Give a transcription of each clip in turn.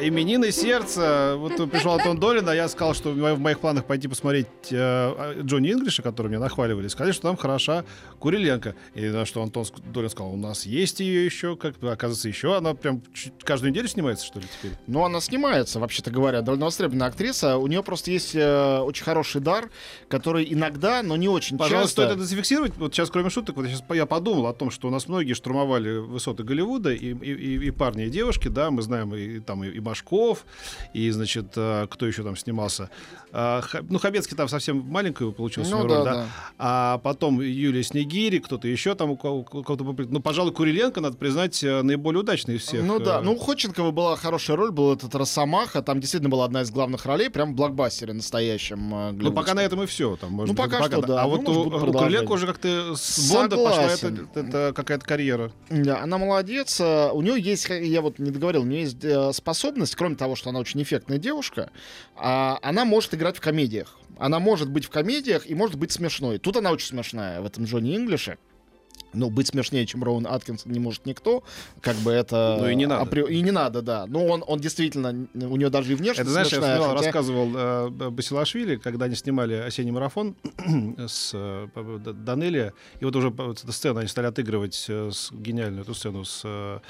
Именины сердца. Вот пришел Антон Долин, а я сказал, что в моих планах пойти посмотреть э, Джонни Инглиша, который мне нахваливали. Сказали, что там хороша Куриленко. И на что Антон Долин сказал, у нас есть ее еще, как оказывается, еще. Она прям каждую неделю снимается, что ли, теперь? Ну, она снимается, вообще-то говоря. Довольно востребованная актриса. У нее просто есть э, очень хороший дар, который иногда, но не очень Пожалуйста, часто... стоит это зафиксировать. Вот сейчас, кроме шуток, вот сейчас я подумал о том, что у нас многие штурмовали высоты Голливуда, и, и, и, и парни, и девушки, да, мы знаем и, там и, и Машков, и, значит, э, кто еще там снимался. А, ну, Хабецкий там совсем маленькую получился Ну роль, да, да. да. А потом Юлия Снегири, кто-то еще там, у кого- у кого-то... Ну, пожалуй, Куриленко, надо признать, э, наиболее удачный из всех. Ну да, э, ну у Ходченкова была хорошая роль, был этот Росомаха, там действительно была одна из главных ролей, прям в блокбастере настоящем. э, Ну, пока на этом и все. Там, может Ну, быть, пока что да. А Ну, вот у, у. Куриленко уже как-то с Бонда пошла это, это какая-то карьера. Да, она молодец. э, У нее есть, я вот не договорил, у нее есть э, способность, кроме того, что она очень эффектная девушка, а, она может играть в комедиях. Она может быть в комедиях и может быть смешной. Тут она очень смешная в этом Джонни Инглише. Ну, быть смешнее, чем Роуэн Аткинсон не может никто. Как бы это... Ну, и не надо. апри- И не надо, да. Ну, он, он действительно, у нее даже и внешность Это, знаешь, я смешная. вспоминал, хотя- рассказывал э, Басилашвили, когда они снимали «Осенний марафон» с э, Данелия, и вот уже вот эта сцена, они стали отыгрывать э, с, гениальную эту сцену с э,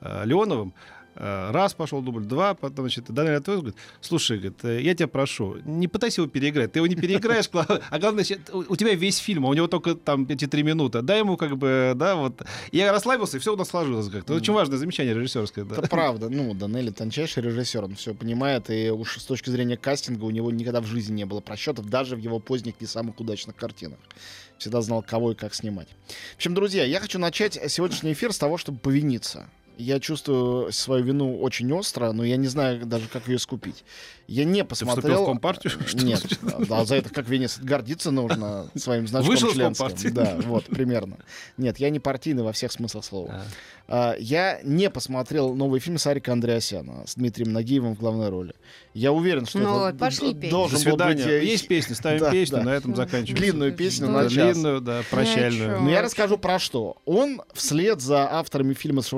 э, Леоновым, Э, Раз пошел дубль, два, потом, значит, Данелия отвез, говорит, слушай, говорит, э, я тебя прошу, не пытайся его переиграть, ты его не переиграешь, а главное, у тебя весь фильм, а у него только там эти три минуты, дай ему как бы, да, вот. Я расслабился, и все у нас сложилось как-то. Очень важное замечание режиссерское, да. Это правда. Ну, Данелли тончайший режиссер, он все понимает, и уж с точки зрения кастинга у него никогда в жизни не было просчетов, даже в его поздних не самых удачных картинах. Всегда знал, кого и как снимать. В общем, друзья, я хочу начать сегодняшний эфир с того, чтобы повиниться. Я чувствую свою вину очень остро, но я не знаю даже, как ее скупить. Я не Ты вступил посмотрел... в Компартию? что ли? Нет, да, за это как венец гордиться нужно своим значком Вышел членским. Компартии. Да, вот, примерно. Нет, я не партийный во всех смыслах слова. А. А, Я не посмотрел новый фильм Сарика Андреасяна с Дмитрием Нагиевым в главной роли. Я уверен, что Ну, это пошли д- петь. До должен был свидания. быть... э, Есть песня, ставим Да, песню, да. на этом заканчиваем. Длинную песню Да. на час. Длинную, да, прощальную. Но я чём. расскажу про что. Он вслед за авторами фильма с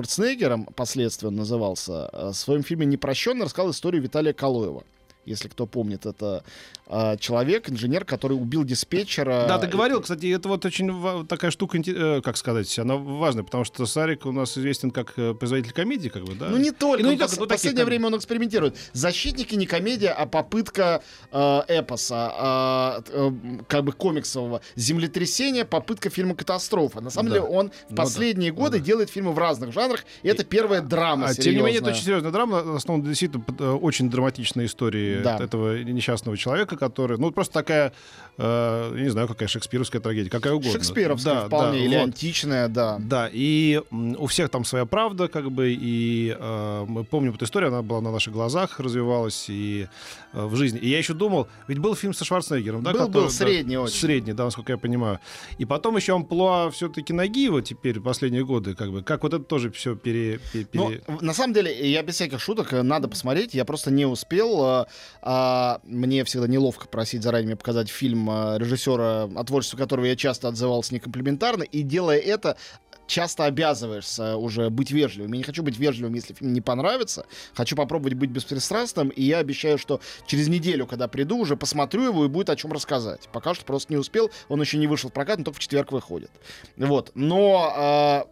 Шварценеггером, последствия назывался, э, в своем фильме «Непрощенный» рассказал историю Виталия Калоева. Если кто помнит, это э, человек, инженер, который убил диспетчера. Да, ты говорил, кстати, это вот очень такая штука, э, как сказать, она важная, потому что Сарик у нас известен как э, производитель комедии, как бы, да? Ну не только. Ну, он не только, ну, в таких, последнее как- время он экспериментирует. Защитники не комедия, а попытка э, эпоса, э, э, как бы комиксового. Землетрясение, попытка фильма катастрофа. На самом Да. деле он в Ну да. последние Ну годы да. делает фильмы в разных жанрах. И это первая драма. А тем не менее, это серьезная. очень серьезная драма, основана действительно под, э, очень драматичной истории Да. этого несчастного человека, который, ну, просто такая, э, я не знаю, какая шекспировская трагедия, какая угодно. Шекспировская Да, вполне, да, или вот. античная, да. Да, и у всех там своя правда, как бы, и э, мы помним эту историю, она была на наших глазах, развивалась и э, в жизни. И я еще думал, ведь был фильм со Шварценеггером, да? Был, который- был, да, средний очень. Средний, да, насколько я понимаю. И потом еще амплуа все-таки Нагиева теперь, последние годы, как бы, как вот это тоже все пере... пере- Ну, пере- в- на самом деле, я без всяких шуток, э, надо посмотреть. Я просто не успел. А, мне всегда неловко просить заранее мне показать фильм а, режиссера, о творчестве которого я часто отзывался некомплиментарно. И делая это, часто обязываешься уже быть вежливым. Я не хочу быть вежливым, если фильм не понравится. Хочу попробовать быть беспристрастным. И я обещаю, что через неделю, когда приду, уже посмотрю его и будет о чем рассказать. Пока что просто не успел. Он еще не вышел в прокат, но только в четверг выходит. Вот. Но а,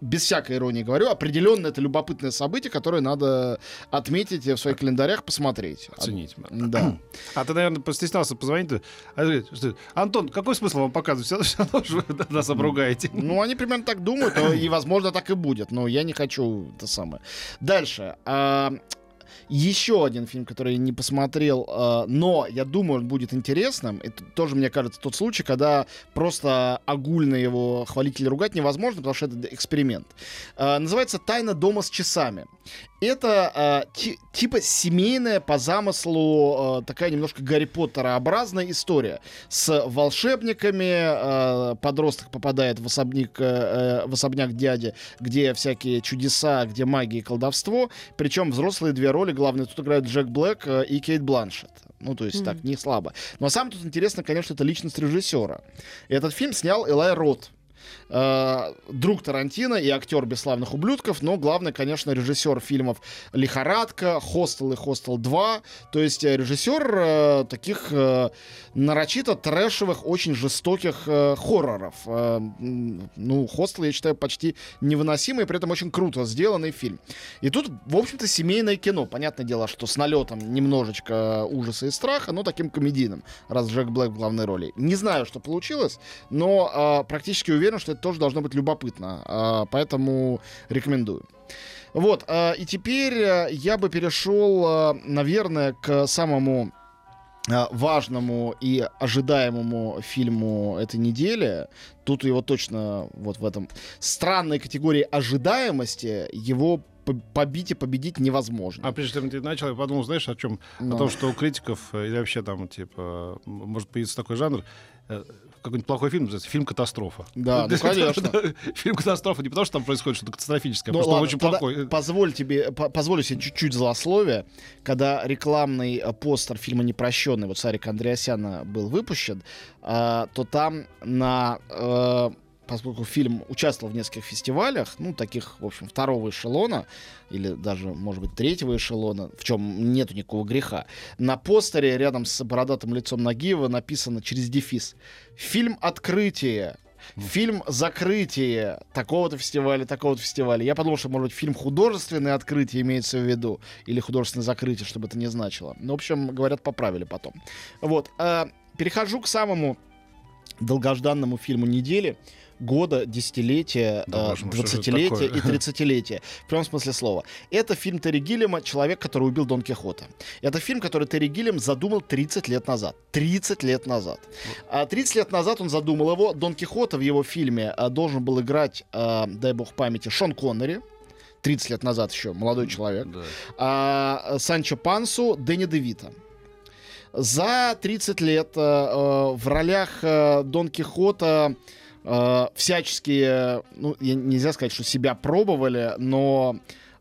без всякой иронии говорю, определенно это любопытное событие, которое надо отметить в своих календарях, посмотреть. Оценить. Да. А ты, наверное, постеснялся позвонить. А ты говоришь, что, Антон, какой смысл вам показывать? Все равно же вы нас обругаете. Ну, они примерно так думают, и, возможно, так и будет. Но я не хочу это самое. Дальше. Еще один фильм, который я не посмотрел, э, но я думаю, он будет интересным. Это тоже, мне кажется, тот случай, когда просто огульно его хвалить или ругать невозможно, потому что это эксперимент. Э, называется «Тайна дома с часами». Это э, ти, типа семейная по замыслу э, такая немножко Гарри Поттерообразная история с волшебниками. Э, подросток попадает в особняк, э, в особняк дяди, где всякие чудеса, где магия и колдовство. Причем взрослые две роли, главные тут играют Джек Блэк э, и Кейт Бланшетт. Ну, то есть mm-hmm. так, не слабо. Но самое тут интересно, конечно, это личность режиссера. Этот фильм снял Элай Рот э, друг Тарантино и актер «Бесславных ублюдков», но главное, конечно, режиссер фильмов «Лихорадка», «Хостел» и «Хостел 2». То есть э, режиссер э, таких э, нарочито трэшевых, очень жестоких э, хорроров. Э, ну, «Хостел», я считаю, почти невыносимый, при этом очень круто сделанный фильм. И тут, в общем-то, семейное кино. Понятное дело, что с налетом немножечко ужаса и страха, но таким комедийным, раз Джек Блэк в главной роли. Не знаю, что получилось, но э, практически уверен, что это тоже должно быть любопытно. А, поэтому рекомендую. Вот, а, и теперь э, я бы перешел, а, наверное, к самому важному и ожидаемому фильму этой недели. Тут его точно вот в этом странной категории ожидаемости его побить и победить невозможно. А прежде чем ты начал, я подумал, знаешь, о чем? Но. О том, что у критиков э, или вообще там, типа, может появиться такой жанр, э, какой-нибудь плохой фильм называется фильм катастрофа. Да, ну, конечно. фильм катастрофа не потому, что там происходит что-то катастрофическое, а ну, просто ладно, он очень плохой. Позволь тебе, позволю себе чуть-чуть злословия. Когда рекламный э, постер фильма «Непрощенный» вот Сарика Андреасяна был выпущен, э, то там на э, поскольку фильм участвовал в нескольких фестивалях, ну, таких, в общем, второго эшелона, или даже, может быть, третьего эшелона, в чем нету никакого греха, на постере рядом с бородатым лицом Нагиева написано через дефис «Фильм «Открытие», фильм «Закрытие» такого-то фестиваля, такого-то фестиваля. Я подумал, что, может быть, фильм «Художественное открытие» имеется в виду, или «Художественное закрытие», чтобы это не значило. Ну, в общем, говорят, поправили потом. Вот. Э, перехожу к самому долгожданному фильму недели — года, десятилетия, да, э, двадцатилетия и тридцатилетия. В прямом смысле слова. Это фильм Терри Гиллиама «Человек, который убил Дон Кихота». Это фильм, который Терри Гиллиам задумал 30 лет назад. 30 лет назад. А 30 лет назад он задумал его. Дон Кихота в его фильме а, должен был играть, а, дай бог памяти, Шон Коннери. 30 лет назад еще, молодой человек. Да. А, Санчо Пансу, Дэнни Девита. За 30 лет а, в ролях а, Дон Кихота э, всячески, ну, нельзя сказать, что себя пробовали, но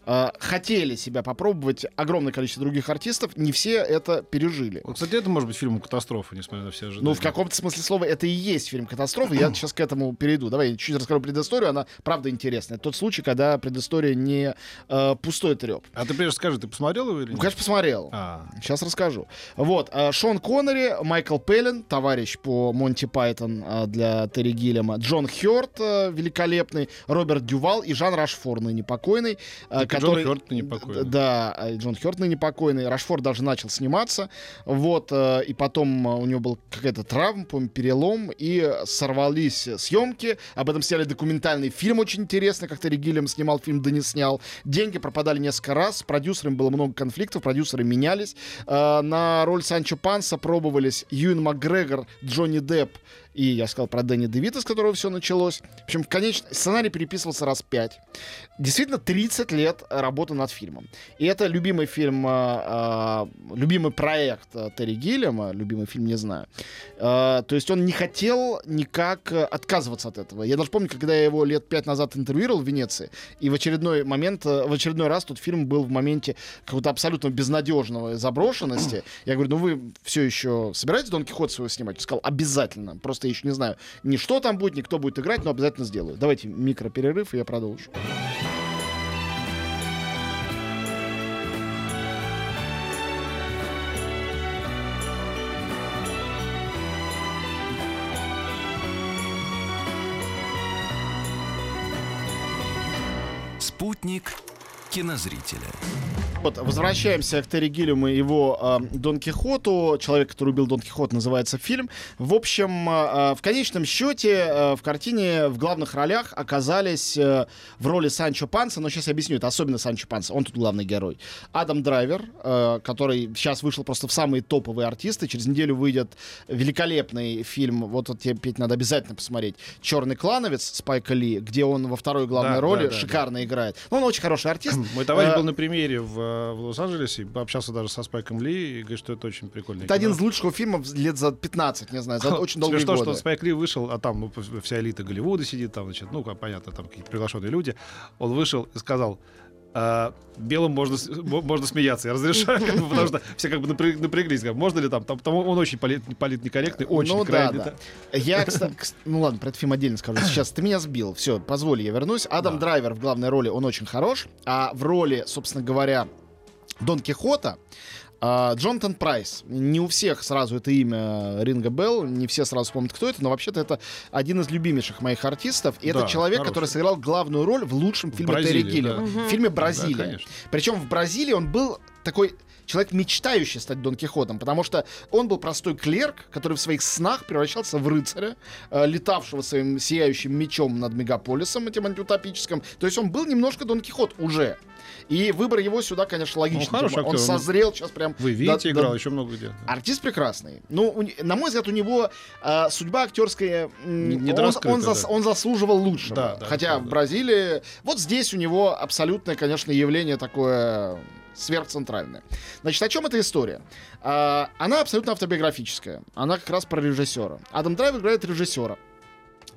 э, хотели себя попробовать огромное количество других артистов, не все это пережили. Вот, кстати, это может быть фильм катастрофа, несмотря на все ожидания. Ну, в каком-то смысле слова это и есть фильм катастрофа. Я сейчас к этому перейду. Давай я чуть расскажу предысторию, она правда интересная. Это тот случай, когда предыстория не э, пустой треп. А ты прежде скажи, ты посмотрел его или нет? Ну, конечно, посмотрел. А. Сейчас расскажу. Вот, э, Шон Коннери, Майкл Пейлин, товарищ по Монти Пайтон э, для Терри Гиллема, Джон Хёрт, э, великолепный, Роберт Дювал и Жан Рошфор, ныне покойный. Э, который... Джон Хёрт ныне покойный. Да, э, Джон Хёрт ныне покойный. Рошфор даже начал сниматься. Вот, э, и потом э, у него был какая-то травма, по перелом, и сорвались съемки. Об этом сняли документальный фильм очень интересный, как Терри Гиллем снимал фильм, да не снял. Деньги пропадали несколько раз, с продюсерами было много конфликтов, продюсеры менялись. На роль Санчо Панса пробовались Юин Макгрегор, Джонни Депп и я сказал про Дэнни Девита, с которого все началось. В общем, конечно, сценарий переписывался раз пять. Действительно, 30 лет работы над фильмом. И это любимый фильм, э, э, любимый проект э, Терри Гиллиама, любимый фильм, не знаю. Э, то есть он не хотел никак отказываться от этого. Я даже помню, когда я его лет пять назад интервьюировал в Венеции, и в очередной момент, в очередной раз тот фильм был в моменте какого-то абсолютно безнадежного заброшенности. Я говорю, ну вы все еще собираетесь Дон Кихот своего снимать? Он сказал, обязательно. Просто Просто еще не знаю ни что там будет, ни кто будет играть, но обязательно сделаю. Давайте микроперерыв, и я продолжу. Кинозрителя. Вот, возвращаемся к Терри Гиллюму и его э, Дон Кихоту. Человек, который убил Дон Кихот, называется фильм. В общем, э, в конечном счете э, в картине в главных ролях оказались э, в роли Санчо Панса, но сейчас я объясню, это особенно Санчо Панса, он тут главный герой. Адам Драйвер, э, который сейчас вышел просто в самые топовые артисты. Через неделю выйдет великолепный фильм, вот, вот тебе, Петь, надо обязательно посмотреть, «Черный клановец» Спайка Ли, где он во второй главной Да, роли да, да, шикарно играет. Ну, он очень хороший артист. Мой товарищ был на премьере в, э, в Лос-Анджелесе, и пообщался даже со Спайком Ли, и говорит, что это очень прикольно. Это один из лучших фильмов лет за 15, не знаю, за очень долгие Смешно, годы. что Спайк Ли вышел, а там ну, вся элита Голливуда сидит, там, значит, ну, понятно, там какие-то приглашенные люди. Он вышел и сказал, «А, белым можно, можно смеяться, я разрешаю, как бы, потому что все как бы напря- напряглись, как, можно ли там, там, там он очень полит, политнекорректный, очень ну да, крайне, да. Я, кстати, ну ладно, про этот фильм отдельно скажу. Сейчас ты меня сбил. Все, позволь, я вернусь. Адам Да. Драйвер в главной роли, он очень хорош. А в роли, собственно говоря, Дон Кихота а, Джонатан Прайс. Не у всех сразу это имя Ринга Белл, не все сразу помнят, кто это, но вообще-то это один из любимейших моих артистов. И это Да, человек, хороший. который сыграл главную роль в лучшем фильме Бразилии, Терри Гиллиама. да. В фильме Да, «Бразилия». конечно. Причем в Бразилии он был такой человек, мечтающий стать Дон Кихотом, потому что он был простой клерк, который в своих снах превращался в рыцаря, э, летавшего своим сияющим мечом над мегаполисом, этим антиутопическим. То есть он был немножко Дон Кихот уже. И выбор его сюда, конечно, логичный. Ну, хороший Типа, он актер, он- созрел сейчас прям... Вы видите, до- играл еще много где. Артист прекрасный. Ну, у не- на мой взгляд, у него э, судьба актерская... м, Не- он, он, зас- да. он заслуживал лучшего. Да, да, Хотя это в правда. Бразилии... Вот здесь у него абсолютное, конечно, явление такое сверхцентральное. Значит, о чем эта история? А, она абсолютно автобиографическая. Она как раз про режиссера. Адам Драйвер играет режиссера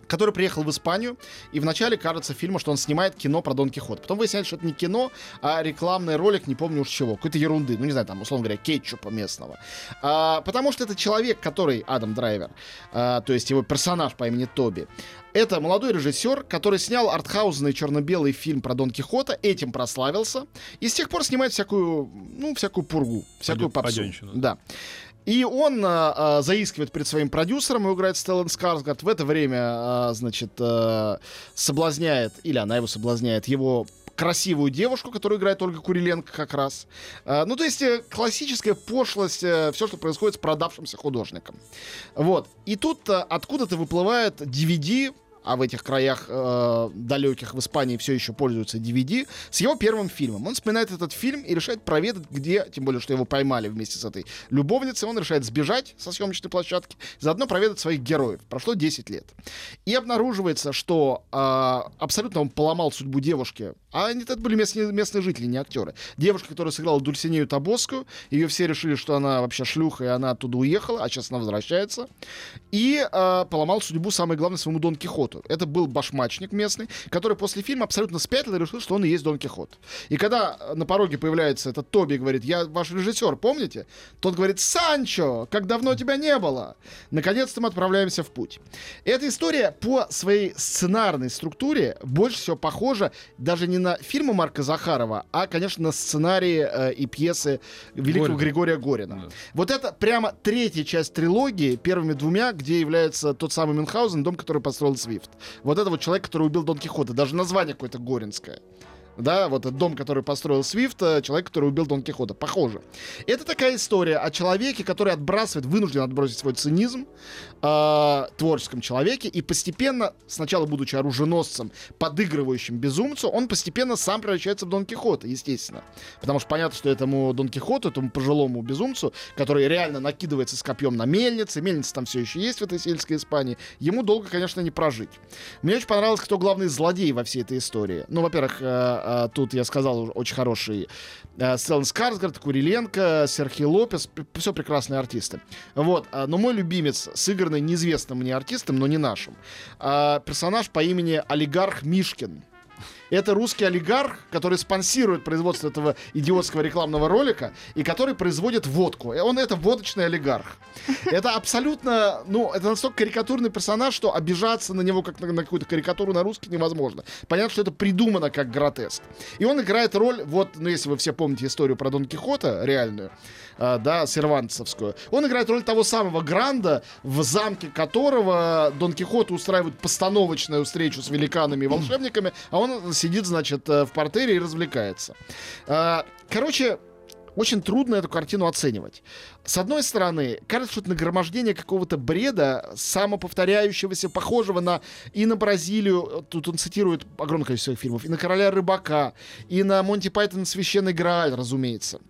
который приехал в Испанию, и вначале кажется фильма, что он снимает кино про Дон Кихот. Потом выясняется, что это не кино, а рекламный ролик, не помню уж чего, какой-то ерунды, ну не знаю, там, условно говоря, кетчупа местного. А, потому что это человек, который, Адам Драйвер, а, то есть его персонаж по имени Тоби, это молодой режиссер, который снял артхаузный черно-белый фильм про Дон Кихота, этим прославился, и с тех пор снимает всякую, ну, всякую пургу, всякую Падё- попсу. падёнщину. Да. И он а, а, заискивает перед своим продюсером, его играет Стеллан Скарсгард. В это время, а, значит, а, соблазняет, или она его соблазняет, его красивую девушку, которую играет Ольга Куриленко как раз. А, ну, то есть э, классическая пошлость, все, что происходит с продавшимся художником. Вот. И тут а, откуда-то выплывает DVD, а в этих краях э, далеких в Испании все еще пользуются DVD, с его первым фильмом. Он вспоминает этот фильм и решает проведать, где, тем более, что его поймали вместе с этой любовницей, он решает сбежать со съемочной площадки, заодно проведать своих героев. Прошло 10 лет. И обнаруживается, что э, абсолютно он поломал судьбу девушки, а они это были местные, местные жители, не актеры. Девушка, которая сыграла Дульсинею Табосскую, ее все решили, что она вообще шлюха, и она оттуда уехала, а сейчас она возвращается. И э, поломал судьбу, самое главное, своему Дон Кихоту. Это был башмачник местный, который после фильма абсолютно спятил и решил, что он и есть Дон Кихот. И когда э, на пороге появляется этот Тоби говорит, я ваш режиссер, помните? Тот говорит, Санчо, как давно тебя не было. Наконец-то мы отправляемся в путь. Эта история по своей сценарной структуре больше всего похожа даже не на фильмы Марка Захарова, а, конечно, на сценарии э, и пьесы великого Горина. Григория Горина. Да. Вот это прямо третья часть трилогии, первыми двумя, где является тот самый Мюнхгаузен, дом, который построил Свифт. Вот это вот человек, который убил Дон Кихота. Даже название какое-то горинское. Да, вот этот дом, который построил Свифт, э, человек, который убил Дон Кихота. Похоже. Это такая история о человеке, который отбрасывает, вынужден отбросить свой цинизм, э, творческом человеке, и постепенно, сначала будучи оруженосцем, подыгрывающим безумцу, он постепенно сам превращается в Дон Кихота, естественно. Потому что понятно, что этому Дон Кихоту, этому пожилому безумцу, который реально накидывается с копьем на мельнице, мельница там все еще есть в этой сельской Испании, ему долго, конечно, не прожить. Мне очень понравилось, кто главный злодей во всей этой истории. Ну, во-первых, э, э, тут я сказал очень хороший э, Стеллан Скарсгард, Куриленко, Серхи Лопес, все прекрасные артисты. Вот, а, но мой любимец, сыгранный неизвестным мне артистом, но не нашим, а, персонаж по имени Олигарх Мишкин. Это русский олигарх, который спонсирует производство этого идиотского рекламного ролика и который производит водку. И Он это водочный олигарх. Это абсолютно, ну, это настолько карикатурный персонаж, что обижаться на него как на, на какую-то карикатуру на русский невозможно. Понятно, что это придумано как гротеск. И он играет роль, вот, ну, если вы все помните историю про Дон Кихота, реальную, а, да, сервантовскую, он играет роль того самого Гранда, в замке которого Дон Кихот устраивает постановочную встречу с великанами и волшебниками, а он сидит, значит, э, в портере и развлекается. А, короче, очень трудно эту картину оценивать. С одной стороны, кажется, что это нагромождение какого-то бреда, самоповторяющегося, похожего на и на Бразилию, тут он цитирует огромное количество фильмов, и на Короля Рыбака, и на Монти Пайтон Священный Грааль, разумеется.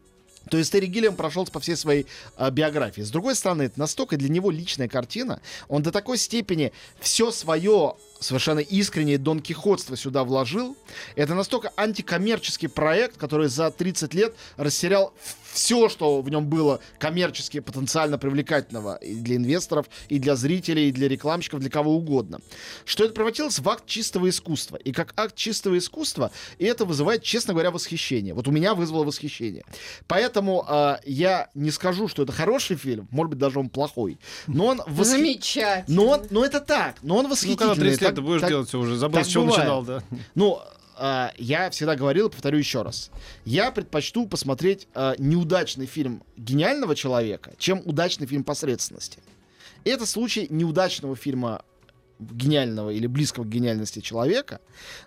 То есть Терри Гиллиам прошелся по всей своей э, биографии. С другой стороны, это настолько для него личная картина, он до такой степени все свое совершенно искреннее Дон Кихотство сюда вложил. Это настолько антикоммерческий проект, который за 30 лет растерял все, что в нем было коммерчески потенциально привлекательного и для инвесторов, и для зрителей, и для рекламщиков, для кого угодно. Что это превратилось в акт чистого искусства. И как акт чистого искусства, и это вызывает, честно говоря, восхищение. Вот у меня вызвало восхищение. Поэтому э, я не скажу, что это хороший фильм, может быть, даже он плохой. Но он восх... Замечательно. Но, он, но это так, но он Ну, восхитительный. когда 30 лет Так- ты будешь так- делать все уже, забыл, с чего бывает. начинал, да. ну, а, я всегда говорил повторю еще раз. Я предпочту посмотреть а, неудачный фильм гениального человека, чем удачный фильм посредственности. Это случай неудачного фильма гениального или близкого к гениальности человека,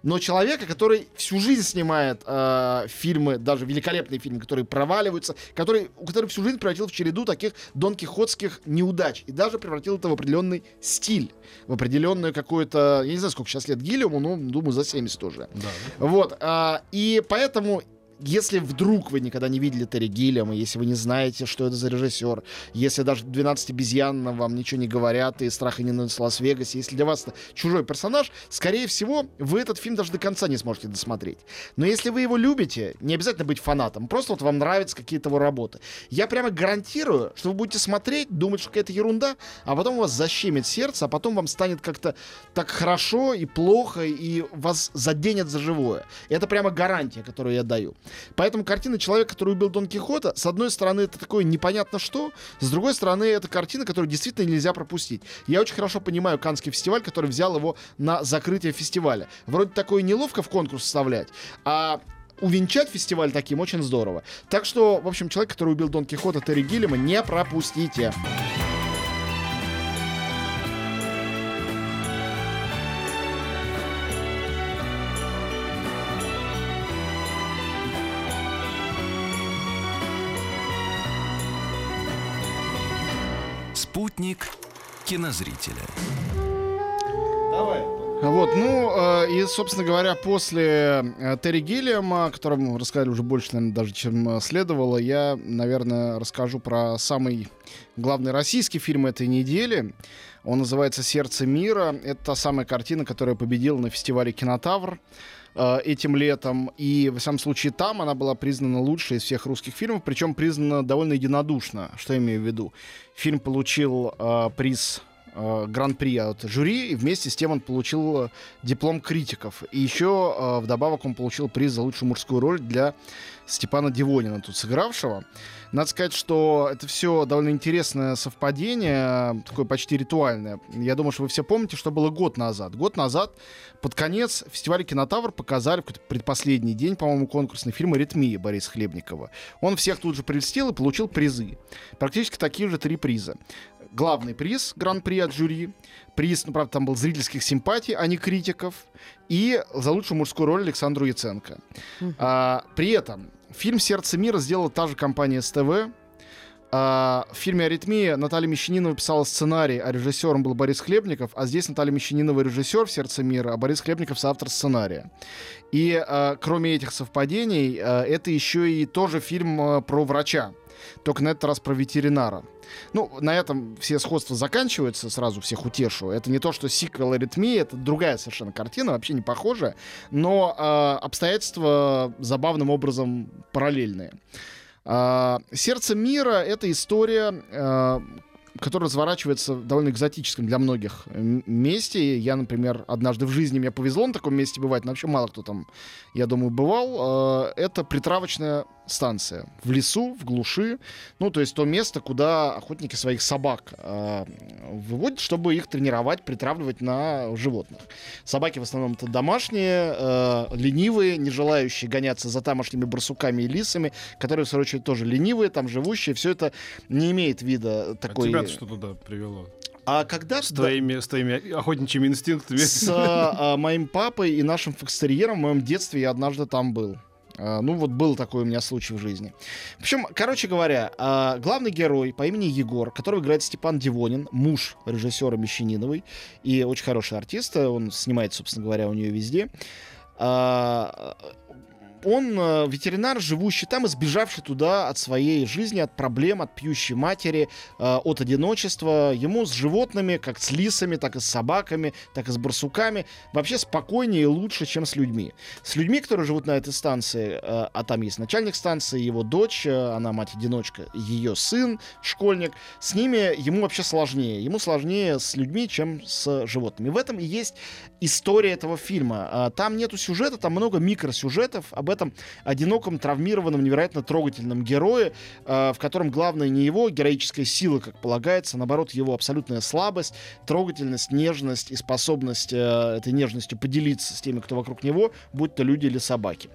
но человека, который всю жизнь снимает э, фильмы, даже великолепные фильмы, которые проваливаются, который, у которых всю жизнь превратил в череду таких дон кихотских неудач и даже превратил это в определенный стиль, в определенную какую-то, я не знаю, сколько сейчас лет Гиллиуму, но думаю, за 70 уже. Да. Вот, а, и поэтому если вдруг вы никогда не видели Терри Гиллиама, если вы не знаете, что это за режиссер, если даже 12 обезьян вам ничего не говорят, и страх и ненависть в Лас-Вегасе, если для вас это чужой персонаж, скорее всего, вы этот фильм даже до конца не сможете досмотреть. Но если вы его любите, не обязательно быть фанатом, просто вот вам нравятся какие-то его работы. Я прямо гарантирую, что вы будете смотреть, думать, что какая-то ерунда, а потом у вас защемит сердце, а потом вам станет как-то так хорошо и плохо, и вас заденет за живое. Это прямо гарантия, которую я даю. Поэтому картина «Человек, который убил Дон Кихота», с одной стороны, это такое непонятно что, с другой стороны, это картина, которую действительно нельзя пропустить. Я очень хорошо понимаю Канский фестиваль, который взял его на закрытие фестиваля. Вроде такое неловко в конкурс вставлять, а увенчать фестиваль таким очень здорово. Так что, в общем, человек, который убил Дон Кихота Терри Гиллиама, не пропустите. Кинозрителя. Давай. Вот, ну, э, и, собственно говоря, после э, Терри Гиллиама, о котором мы рассказали уже больше, наверное, даже, чем э, следовало, я, наверное, расскажу про самый главный российский фильм этой недели. Он называется «Сердце мира». Это та самая картина, которая победила на фестивале «Кинотавр» э, этим летом. И, во всяком случае, там она была признана лучшей из всех русских фильмов, причем признана довольно единодушно. Что я имею в виду? Фильм получил э, приз э, гран-при от жюри, и вместе с тем он получил э, диплом критиков. И еще э, вдобавок он получил приз за лучшую мужскую роль для Степана Дивонина, тут сыгравшего. Надо сказать, что это все довольно интересное совпадение, такое почти ритуальное. Я думаю, что вы все помните, что было год назад. Год назад, под конец фестиваля «Кинотавр» показали в предпоследний день, по-моему, конкурсный фильм «Аритмия» Бориса Хлебникова. Он всех тут же прельстил и получил призы. Практически такие же три приза. Главный приз, гран-при от жюри, приз, ну, правда, там был зрительских симпатий, а не критиков, и за лучшую мужскую роль Александру Яценко. А, при этом фильм «Сердце мира» сделала та же компания СТВ. А, в фильме «Аритмия» Наталья Мещанинова писала сценарий, а режиссером был Борис Хлебников, а здесь Наталья Мещанинова режиссер в «Сердце мира», а Борис Хлебников соавтор сценария. И а, кроме этих совпадений, а, это еще и тоже фильм а, про врача, только на этот раз про ветеринара. Ну, на этом все сходства заканчиваются, сразу всех утешу. Это не то, что сиквел аритмии, это другая совершенно картина, вообще не похожая, но э, обстоятельства забавным образом параллельные. А, Сердце мира это история, э, которая разворачивается в довольно экзотическом для многих м- месте. Я, например, однажды в жизни мне повезло на таком месте бывать, но вообще мало кто там, я думаю, бывал. Э, Это притравочная станция в лесу, в глуши. Ну, то есть то место, куда охотники своих собак э, выводят, чтобы их тренировать, притравливать на животных. Собаки в основном это домашние, э, ленивые, не желающие гоняться за тамошними барсуками и лисами, которые, в свою очередь, тоже ленивые, там живущие. Все это не имеет вида А такой... тебя что туда привело? А когда С твоими, с твоими охотничьими инстинктами. с а, моим папой и нашим фокстерьером в моем детстве я однажды там был. А, Ну, вот был такой у меня случай в жизни. Общем, короче говоря, а, главный герой по имени Егор, которого играет Степан Дивонин, муж режиссера Мещаниновой, и очень хороший артист, он снимает, собственно говоря, у нее везде. Он э, ветеринар, живущий там и сбежавший туда от своей жизни, от проблем, от пьющей матери, э, от одиночества. Ему с животными, как с лисами, так и с собаками, так и с барсуками, вообще спокойнее и лучше, чем с людьми. С людьми, которые живут на этой станции, э, а там есть начальник станции, его дочь, она мать-одиночка, ее сын, школьник, с ними ему вообще сложнее. Ему сложнее с людьми, чем с животными. В этом и есть история этого фильма. Там нету сюжета, там много микросюжетов об этом одиноком, травмированном, невероятно трогательном герое, э, в котором главное не его героическая сила, как полагается, а наоборот, его абсолютная слабость, трогательность, нежность и способность э, этой нежностью поделиться с теми, кто вокруг него, будь то люди или собаки.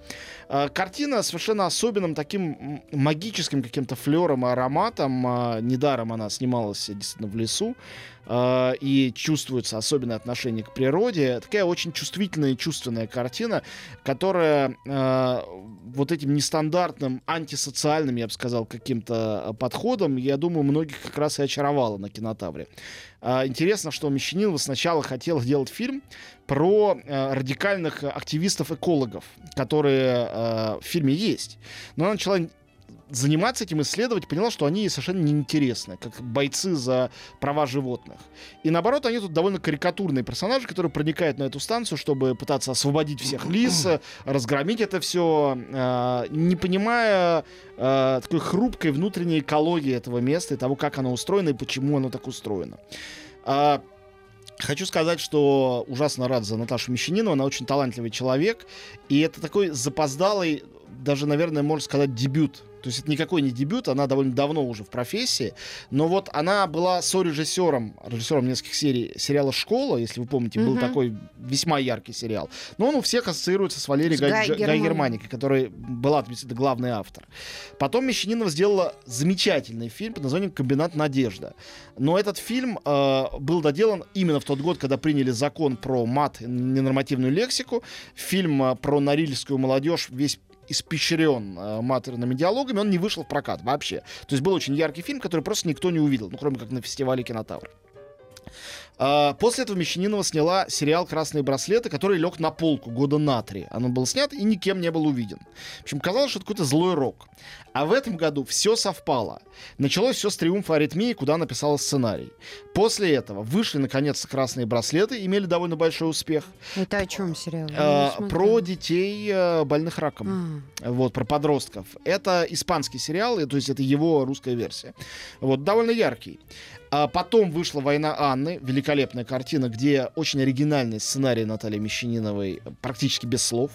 Э, Картина совершенно особенным таким магическим каким-то флером и ароматом. Недаром она снималась действительно в лесу и чувствуется особенное отношение к природе. Такая очень чувствительная и чувственная картина, которая вот этим нестандартным, антисоциальным, я бы сказал, каким-то э, подходом, я думаю, многих как раз и очаровала на кинотавре. А, Интересно, что Мещанинова сначала хотел сделать фильм про э, радикальных активистов-экологов, которые в фильме есть. Но она начала заниматься этим, исследовать, поняла, что они ей совершенно неинтересны, как бойцы за права животных. И наоборот, они тут довольно карикатурные персонажи, которые проникают на эту станцию, чтобы пытаться освободить всех лис, э, разгромить это все, не понимая э, такой хрупкой внутренней экологии этого места и того, как оно устроено и почему оно так устроено. А, Хочу сказать, что ужасно рад за Наташу Мещанину. Она очень талантливый человек. И это такой запоздалый, даже, наверное, можно сказать, дебют. То есть это никакой не дебют, она довольно давно уже в профессии. Но вот она была сорежиссером, режиссером нескольких серий сериала «Школа», если вы помните, был Мгм. такой весьма яркий сериал. Но он у всех ассоциируется с Валерией С Гай, Гай Гай Германик. Германикой, которая была главный автор. Потом Мещанинова сделала замечательный фильм под названием «Комбинат Надежда». Но этот фильм э, был доделан именно в тот год, когда приняли закон про мат и ненормативную лексику. Фильм э, про норильскую молодежь весь испещрен э, матерными диалогами, он не вышел в прокат вообще. То есть был очень яркий фильм, который просто никто не увидел, ну, кроме как на фестивале «Кинотавр». А, После этого Мещанинова сняла сериал «Красные браслеты», который лег на полку года на три. Он был снят и никем не был увиден. В общем, казалось, что это какой-то злой рок. А в этом году все совпало. Началось все с «Триумфа аритмии», куда написала сценарий. После этого вышли, наконец, «Красные браслеты», имели довольно большой успех. Это о чем сериал? А, про детей э, больных раком. А, Вот, про подростков. Это испанский сериал, то есть это его русская версия. Вот, довольно яркий. А потом вышла «Война Анны», великолепная картина, где очень оригинальный сценарий Натальи Мещаниновой, практически без слов.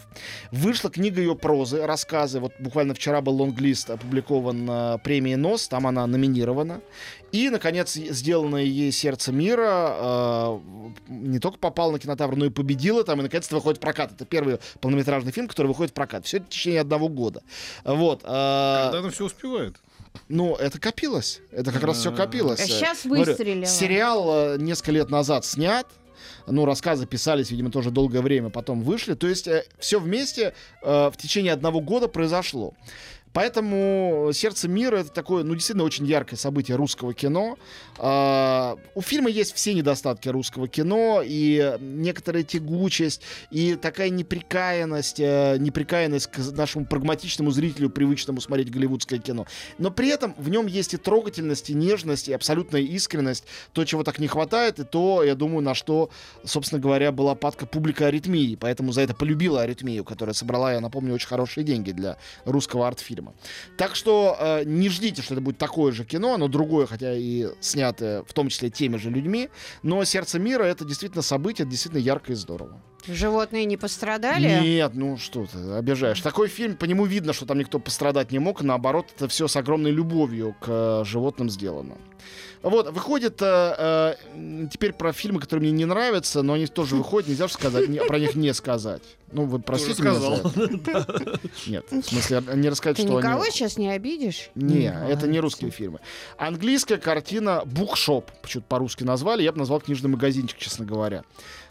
Вышла книга ее прозы, рассказы. Вот буквально вчера был лонглист опубликован на премии «НОС», там она номинирована. И, наконец, сделанное ей «Сердце мира» э, не только попал на кинотавр, но и победила там, и, наконец-то, выходит в прокат. Это первый полнометражный фильм, который выходит в прокат. Все это в течение одного года. Вот. э, Когда она все успевает. Ну, это копилось. Это как раз все копилось. А сейчас Говорю, выстрелила. Сериал э, несколько лет назад снят. Ну, рассказы писались, видимо, тоже долгое время, потом вышли. То есть все вместе э, в течение одного года произошло. Поэтому «Сердце мира» — это такое, ну, действительно очень яркое событие русского кино. А, у фильма есть все недостатки русского кино, и некоторая тягучесть, и такая неприкаянность, э, неприкаянность к нашему прагматичному зрителю, привычному смотреть голливудское кино. Но при этом в нем есть и трогательность, и нежность, и абсолютная искренность, то, чего так не хватает, и то, я думаю, на что, собственно говоря, была падка публика аритмии, поэтому за это полюбила аритмию, которая собрала, я напомню, очень хорошие деньги для русского артфильма. Так что э, не ждите, что это будет такое же кино, оно другое, хотя и снятое в том числе теми же людьми, но «Сердце мира» — это действительно событие, это действительно ярко и здорово. Животные не пострадали? Нет, ну что ты, обижаешь. Такой фильм, по нему видно, что там никто пострадать не мог, наоборот, это все с огромной любовью к э, животным сделано. Вот, выходит э, э, теперь про фильмы, которые мне не нравятся, но они тоже выходят, нельзя же сказать, не- про них не сказать. Ну, вы простите меня за это. Нет, в смысле, не рассказать, Ты что никого они... сейчас не обидишь? Не, это не русские фильмы. Английская картина «Букшоп», почему-то по-русски назвали, я бы назвал книжный магазинчик, честно говоря.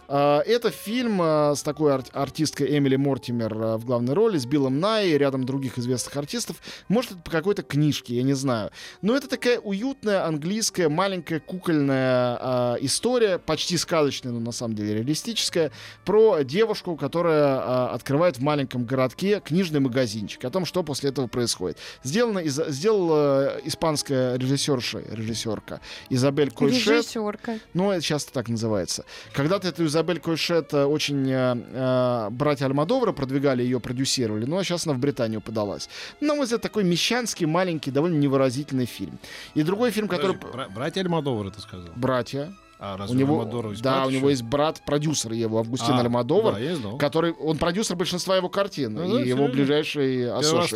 А, Это фильм а, с такой ар- артисткой Эмили Мортимер а, в главной роли, с Биллом Най и рядом других известных артистов. Может, это по какой-то книжке, я не знаю. Но это такая уютная английская маленькая кукольная а, история, почти сказочная, но на самом деле реалистическая, про девушку, которая а, открывает в маленьком городке книжный магазинчик, о том, что после этого происходит. Сделано из, сделала испанская режиссерша, режиссерка Изабель Койшет. Режиссерка. Ну, это часто так называется. Когда-то эту Изабель Койшет э, очень э, э, братья Альмадовра продвигали ее, продюсировали, ну а сейчас она в Британию подалась. На мой взгляд, такой мещанский, маленький, довольно невыразительный фильм. И другой фильм, который... Подожди, бра- Братья Альмадовар, ты сказал. Братья. А У разве него, Альмадовар есть да, у него еще? есть брат, продюсер его, Августин А, Альмадовар, Да, который, он продюсер большинства его картин, Ну да, и его серьезно? ближайший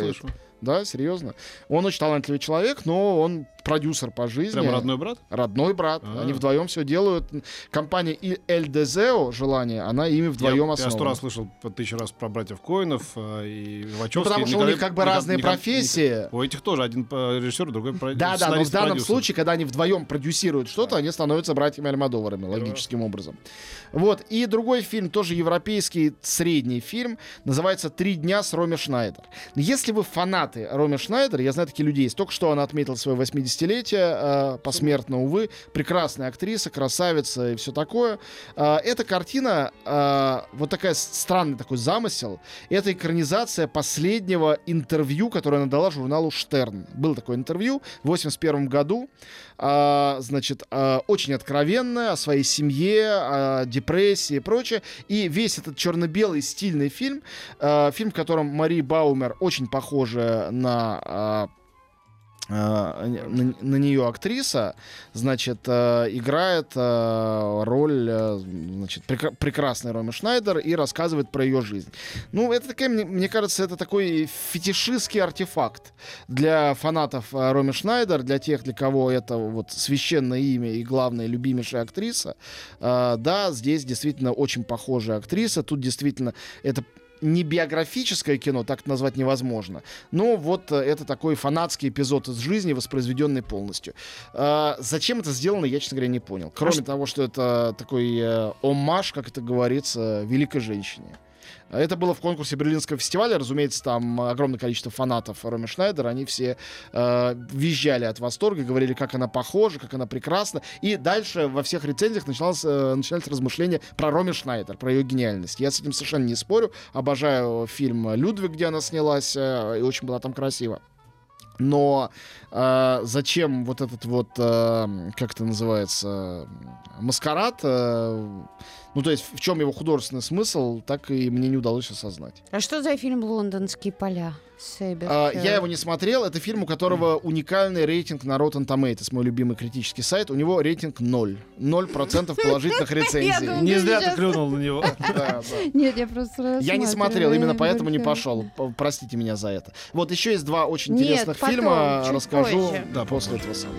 слышу. Да, серьезно. Он очень талантливый человек, но он продюсер по жизни. Прям родной брат? Родной брат. А. Они вдвоем все делают. Компания и Эль Дезео, желание, она ими вдвоем я, я сто основана. раз слышал по тысячу раз про братьев Коинов э, и Ну, Вачовски. потому что у них как бы разные профессии. У этих тоже один э, режиссер, другой про- Да, да, но в данном продюсер. случае, когда они вдвоем продюсируют что-то, они становятся братьями Альмадоварами, логическим образом. Вот. И другой фильм, тоже европейский средний фильм, называется «Три дня с Роми Шнайдер». Если вы фанаты Роми Шнайдер, я знаю, такие люди есть, только что она отметила свое 80-летие, э, посмертно, увы, прекрасная актриса, красавица и все такое. Э, эта картина, э, вот такая странный такой замысел, это экранизация последнего интервью, которое она дала журналу «Штерн». Было такое интервью в 81 году. А, значит, а, очень откровенная о своей семье, о депрессии и прочее. И весь этот черно-белый стильный фильм, а, фильм, в котором Мари Баумер очень похожа на а, а, на, на нее актриса, значит, э, играет э, роль, э, значит, прекра- прекрасной Роми Шнайдер и рассказывает про ее жизнь. Ну, это такая, мне, мне кажется, это такой фетишистский артефакт для фанатов Роми Шнайдер, для тех, для кого это вот священное имя и главная любимейшая актриса. Да, здесь действительно очень похожая актриса. Тут действительно это не биографическое кино, так назвать невозможно. Но вот э, это такой фанатский эпизод из жизни, воспроизведенный полностью. А, зачем это сделано, я, честно говоря, не понял. Кроме того, что это такой э, оммаж, как это говорится, великой женщине. Это было в конкурсе Берлинского фестиваля. Разумеется, там огромное количество фанатов Роми Шнайдер. Они все э, визжали от восторга, говорили, как она похожа, как она прекрасна. И дальше во всех рецензиях начиналось, э, начинались размышления про Роми Шнайдер, про ее гениальность. Я с этим совершенно не спорю. Обожаю фильм «Людвиг», где она снялась, э, и очень была там красиво. Но э, зачем вот этот вот, э, как это называется, маскарад? э, ну, то есть в чем его художественный смысл, так и мне не удалось осознать. А что за фильм «Лондонские поля»? Сэбер. А, я его не смотрел. Это фильм, у которого уникальный рейтинг на Rotten Tomatoes, мой любимый критический сайт. У него рейтинг 0. 0% положительных рецензий. Не зря ты клюнул на него. Нет, я просто Я не смотрел, именно поэтому не пошел. Простите меня за это. Вот еще есть два очень интересных фильма. Расскажу да, после этого самого.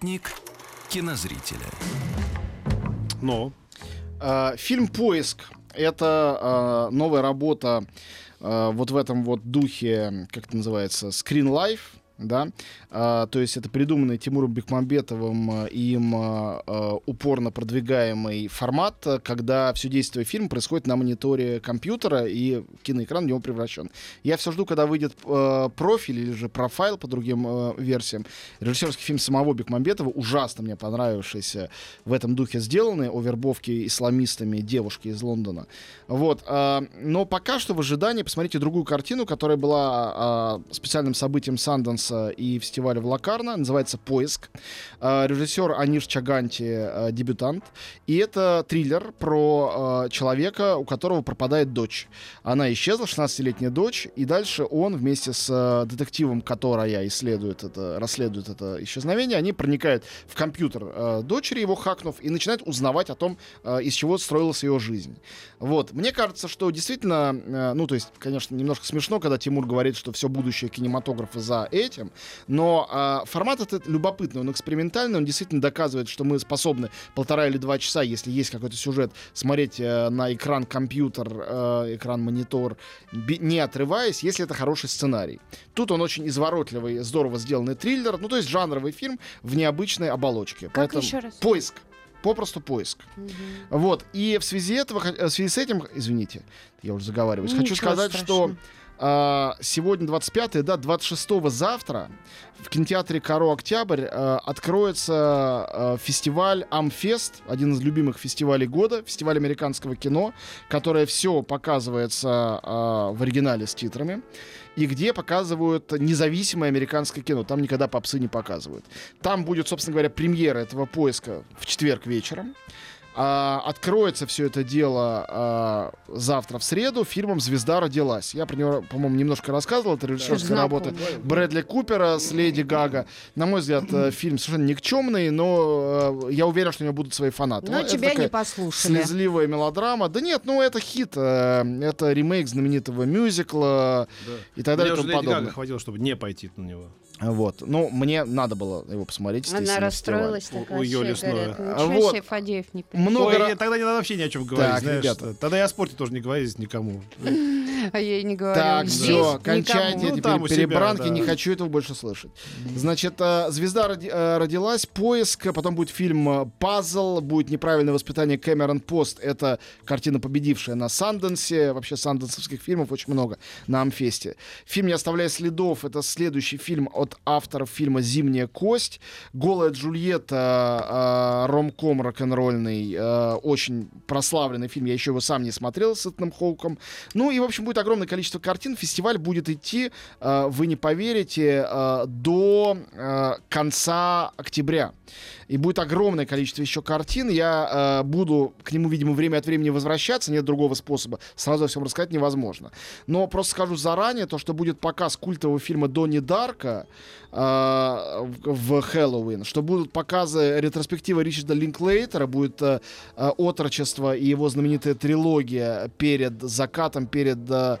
Спутник кинозрителя. Но А, Фильм «Поиск» — это а, новая работа а, вот в этом вот духе, как это называется, Screen Life, да, А, то есть это придуманный Тимуром Бекмамбетовым а, им а, а, упорно продвигаемый формат, а, когда все действие фильма происходит на мониторе компьютера и киноэкран в него превращен. Я все жду, когда выйдет э, профиль или же профайл по другим э, версиям. Режиссерский фильм самого Бекмамбетова, ужасно мне понравившийся, в этом духе сделанный, о вербовке исламистами девушки из Лондона. Вот. а, но пока что в ожидании посмотрите другую картину, которая была а, специальным событием Sundance Каннса и фестиваля в Лакарно. Называется «Поиск». Э, режиссер Аниш Чаганти, э, дебютант. И это триллер про э, человека, у которого пропадает дочь. Она исчезла, 16-летняя дочь, и дальше он вместе с детективом, которая исследует это, расследует это исчезновение, они проникают в компьютер дочери, его хакнув, и начинают узнавать о том, из чего строилась ее жизнь. Вот. Мне кажется, что действительно, ну, то есть, конечно, немножко смешно, когда Тимур говорит, что все будущее кинематографа за этим, но э, формат этот любопытный, он экспериментальный, он действительно доказывает, что мы способны полтора или два часа, если есть какой-то сюжет, смотреть э, на экран компьютер, э, экран монитор, не отрываясь, если это хороший сценарий. Тут он очень изворотливый, здорово сделанный триллер, ну, то есть жанровый фильм в необычной оболочке. Как еще раз? Поиск. Попросту поиск. Вот. И в связи, этого, э, в связи с этим, извините, я уже заговариваюсь, хочу Ничего сказать, что страшного. А, сегодня 25 да, 26 завтра в кинотеатре Каро Октябрь а, откроется а, фестиваль Амфест, один из любимых фестивалей года, фестиваль американского кино, которое все показывается а, в оригинале с титрами и где показывают независимое американское кино. Там никогда попсы не показывают. Там будет, собственно говоря, премьера этого поиска в четверг вечером. А, откроется все это дело а, завтра в среду фильмом «Звезда родилась». Я про него, по-моему, немножко рассказывал. Это режиссерская Знакомо. работа Брэдли Купера с Леди Гага. На мой взгляд, э, фильм совершенно никчемный, но э, я уверен, что у него будут свои фанаты. Но Ну, это тебя не послушали. Слезливая мелодрама. Да нет, ну это хит. э, Это ремейк знаменитого мюзикла и так далее и Мне уже тому Леди Гага подобное. хватило, чтобы не пойти на него. Вот. Ну, мне надо было его посмотреть. Она расстроилась У- такая. у Юли вообще, говорят, Сноя. Ничего Вот. себе, Фадеев не пришел. Много Ой, я- тогда не надо вообще ни о чем говорить, Так, знаешь. ребята. Тогда и о спорте тоже не говорить никому. А я и не говорю. Так, Здесь все, кончайте Ну, эти там у пере- себя, перебранки, да. не хочу этого больше слышать. Значит, э, звезда э, родилась, поиск, а потом будет фильм э, «Пазл», будет «Неправильное воспитание Кэмерон Пост». Это картина, победившая на Санденсе. Вообще санденсовских фильмов очень много на Амфесте. Фильм «Не оставляя следов» — это следующий фильм от авторов фильма «Зимняя кость». «Голая Джульетта», э, ромком рок-н-ролльный, э, очень прославленный фильм. Я еще его сам не смотрел с Этаном Хоуком. Ну и, в общем, будет огромное количество картин. Фестиваль будет идти, э, вы не поверите, э, до э, конца октября. И будет огромное количество еще картин. Я э, буду к нему, видимо, время от времени возвращаться. Нет другого способа. Сразу о всем рассказать невозможно. Но просто скажу заранее, то, что будет показ культового фильма Донни Дарка в в Хэллоуин, что будут показы ретроспектива Ричарда Линклейтера, будет э, э, отрочество и его знаменитая трилогия перед закатом, перед э,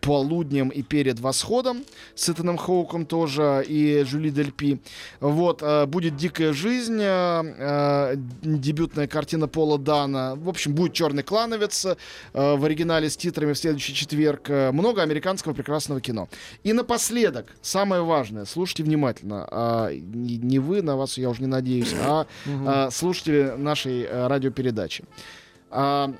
полуднем и перед восходом с Итаном Хоуком тоже и Жюли Дельпи. Вот, э, будет «Дикая жизнь», э, э, дебютная картина Пола Дана. В общем, будет «Черный клановец» в оригинале с титрами в следующий четверг. Много американского прекрасного кино. И напоследок, самое важное, слушайте внимательно. А, не вы, на вас я уже не надеюсь, а а, слушатели нашей радиопередачи. А,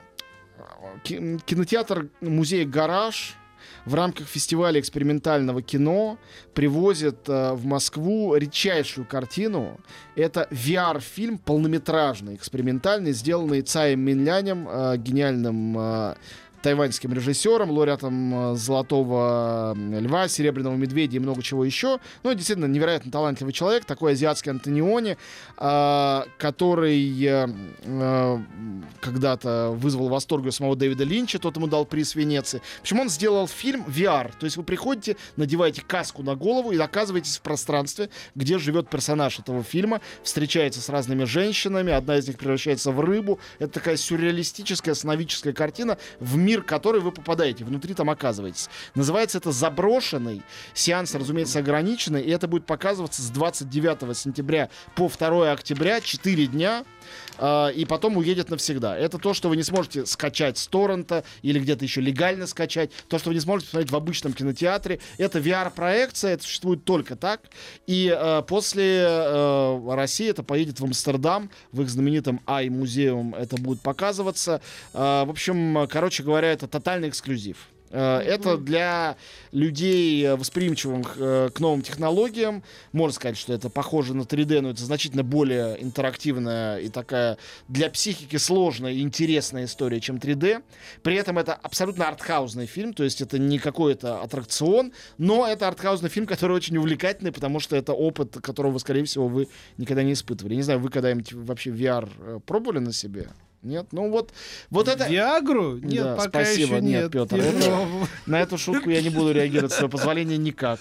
ки- кинотеатр музей «Гараж» в рамках фестиваля экспериментального кино привозит э, в Москву редчайшую картину. Это VR-фильм полнометражный, экспериментальный, сделанный Цаем Минлянем, э, гениальным э, тайваньским режиссером, лауреатом э, Золотого э, Льва, Серебряного Медведя и много чего еще. Ну, действительно, невероятно талантливый человек, такой азиатский Антониони, э, который когда-то вызвал восторг у самого Дэвида Линча, тот ему дал приз Венеции. В общем, он сделал фильм VR. То есть вы приходите, надеваете каску на голову и оказываетесь в пространстве, где живет персонаж этого фильма, встречается с разными женщинами, одна из них превращается в рыбу. Это такая сюрреалистическая, сновидческая картина, в мир которой вы попадаете, внутри там оказываетесь. Называется это «Заброшенный». Сеанс, разумеется, ограниченный, и это будет показываться с 29 сентября по 2 октября, 4 дня а, и потом уедет навсегда. Это то, что вы не сможете скачать с торрента или где-то еще легально скачать, то, что вы не сможете посмотреть в обычном кинотеатре. Это VR-проекция, это существует только так. И э, после э, России это поедет в Амстердам, в их знаменитом Ай-музеум это будет показываться. Э, в общем, короче говоря, это тотальный эксклюзив. Э, Это для людей, э, восприимчивых э, к новым технологиям. Можно сказать, что это похоже на 3D, но это значительно более интерактивная и такая для психики сложная и интересная история, чем 3D. При этом это абсолютно артхаусный фильм, то есть это не какой-то аттракцион, но это артхаусный фильм, который очень увлекательный, потому что это опыт, которого, скорее всего, вы никогда не испытывали. Не знаю, вы когда-нибудь вообще VR пробовали на себе? Нет? Ну вот, вот это... Виагру? Нет, Да, пока спасибо, еще нет, нет. Пётр, Не это-. На эту шутку я не буду реагировать, с твоего позволения, никак.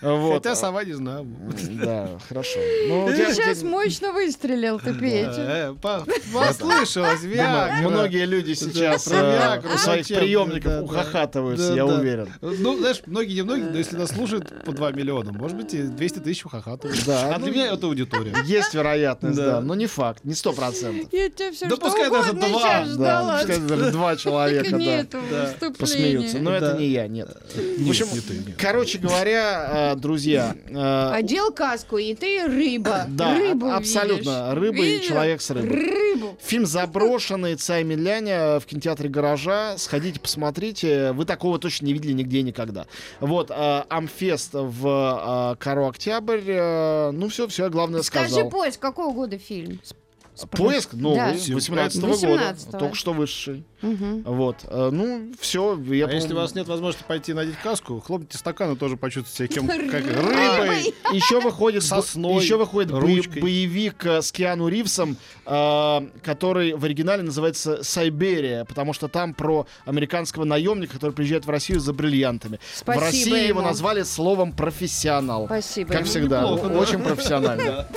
Вот. Хотя сама не знаю. Да, хорошо. Ну, Ты тебя- сейчас мощно выстрелил, ты, Петя. Э, по- Послышалось, Виагра. Многие люди сейчас про э, Виагру у своих приемников ухахатываются, Да, я да. уверен. Ну, знаешь, многие, не многие, но если нас слушают по 2 миллиона, может быть, и 200 тысяч ухахатывают. Да, А ну, для меня это аудитория. Есть вероятность, Да. да, но не факт, не сто процентов. Я тебя все Да что пускай даже два, Да, пускай даже два человека, да, посмеются. Но это не я, нет. В общем, короче говоря, э, друзья, э, Одел каску, и ты рыба. да, аб- абсолютно, рыба и человек с рыбой. Рыбу. Фильм заброшенный Цай Миляня в кинотеатре гаража. Сходите, посмотрите. Вы такого точно не видели нигде никогда. Вот, э, Амфест в Каро Октябрь. ну, все, все, главное Скажи, сказал. поиск, какого года фильм? Поиск новый, Да. 18 года. 18-го. Только что вышедший. Мгм. Вот. э, ну, все. Я А если у вас нет возможности пойти надеть каску, хлопните стаканы, тоже почувствуйте себя кем, как Рыбой. Еще выходит, Сосной, еще выходит бо- боевик э, с Киану Ривзом, э, который в оригинале называется «Сайберия», потому что там про американского наемника, который приезжает в Россию за бриллиантами. Спасибо в России его назвали словом «профессионал». Спасибо. Как ему. всегда, Неплохо, да. очень профессионально.